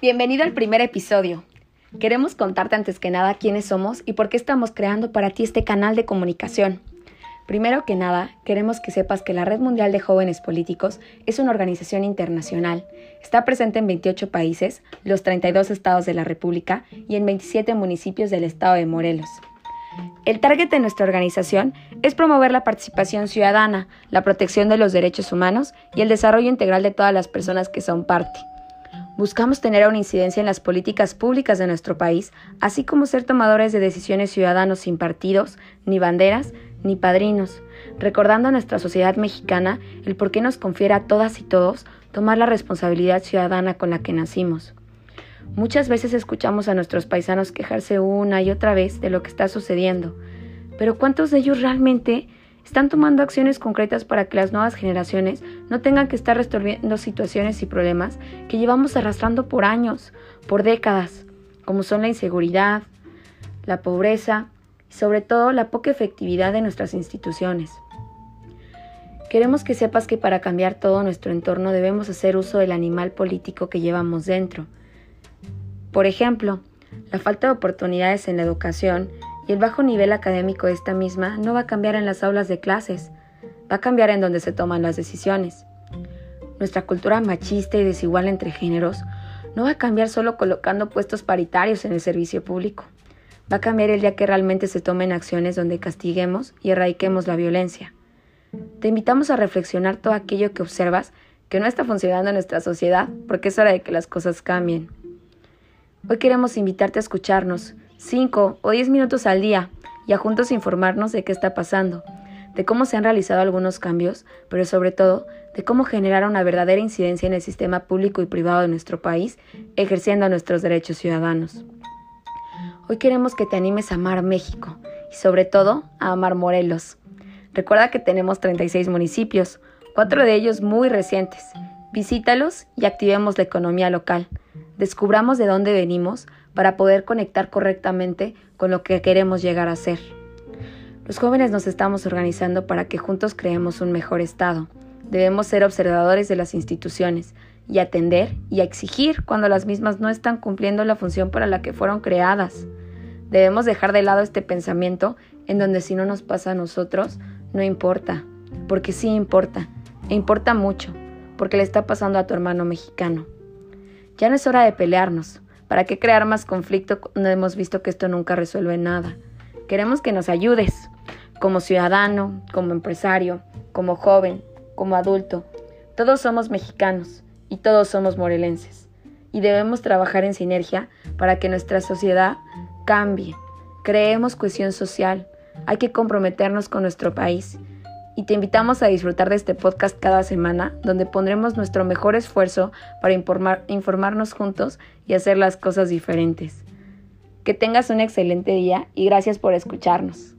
Bienvenido al primer episodio. Queremos contarte antes que nada quiénes somos y por qué estamos creando para ti este canal de comunicación. Primero que nada, queremos que sepas que la Red Mundial de Jóvenes Políticos es una organización internacional. Está presente en 28 países, los 32 estados de la República y en 27 municipios del estado de Morelos. El target de nuestra organización es promover la participación ciudadana, la protección de los derechos humanos y el desarrollo integral de todas las personas que son parte. Buscamos tener una incidencia en las políticas públicas de nuestro país, así como ser tomadores de decisiones ciudadanos sin partidos, ni banderas, ni padrinos, recordando a nuestra sociedad mexicana el por qué nos confiere a todas y todos tomar la responsabilidad ciudadana con la que nacimos. Muchas veces escuchamos a nuestros paisanos quejarse una y otra vez de lo que está sucediendo, pero ¿cuántos de ellos realmente están tomando acciones concretas para que las nuevas generaciones no tengan que estar resolviendo situaciones y problemas que llevamos arrastrando por años, por décadas, como son la inseguridad, la pobreza y sobre todo la poca efectividad de nuestras instituciones. Queremos que sepas que para cambiar todo nuestro entorno debemos hacer uso del animal político que llevamos dentro. Por ejemplo, la falta de oportunidades en la educación y el bajo nivel académico de esta misma no va a cambiar en las aulas de clases, va a cambiar en donde se toman las decisiones. Nuestra cultura machista y desigual entre géneros no va a cambiar solo colocando puestos paritarios en el servicio público. Va a cambiar el día que realmente se tomen acciones donde castiguemos y erradiquemos la violencia. Te invitamos a reflexionar todo aquello que observas que no está funcionando en nuestra sociedad porque es hora de que las cosas cambien. Hoy queremos invitarte a escucharnos, 5 o 10 minutos al día y a juntos informarnos de qué está pasando, de cómo se han realizado algunos cambios, pero sobre todo de cómo generar una verdadera incidencia en el sistema público y privado de nuestro país, ejerciendo nuestros derechos ciudadanos. Hoy queremos que te animes a amar México y sobre todo a amar Morelos. Recuerda que tenemos 36 municipios, cuatro de ellos muy recientes. Visítalos y activemos la economía local. Descubramos de dónde venimos para poder conectar correctamente con lo que queremos llegar a ser. Los jóvenes nos estamos organizando para que juntos creemos un mejor Estado. Debemos ser observadores de las instituciones y atender y exigir cuando las mismas no están cumpliendo la función para la que fueron creadas. Debemos dejar de lado este pensamiento en donde si no nos pasa a nosotros, no importa, porque sí importa, e importa mucho, porque le está pasando a tu hermano mexicano. Ya no es hora de pelearnos, ¿Para qué crear más conflicto cuando hemos visto que esto nunca resuelve nada? Queremos que nos ayudes, como ciudadano, como empresario, como joven, como adulto. Todos somos mexicanos y todos somos morelenses. Y debemos trabajar en sinergia para que nuestra sociedad cambie. Creemos cohesión social. Hay que comprometernos con nuestro país y te invitamos a disfrutar de este podcast cada semana, donde pondremos nuestro mejor esfuerzo para informarnos juntos y hacer las cosas diferentes. Que tengas un excelente día y gracias por escucharnos.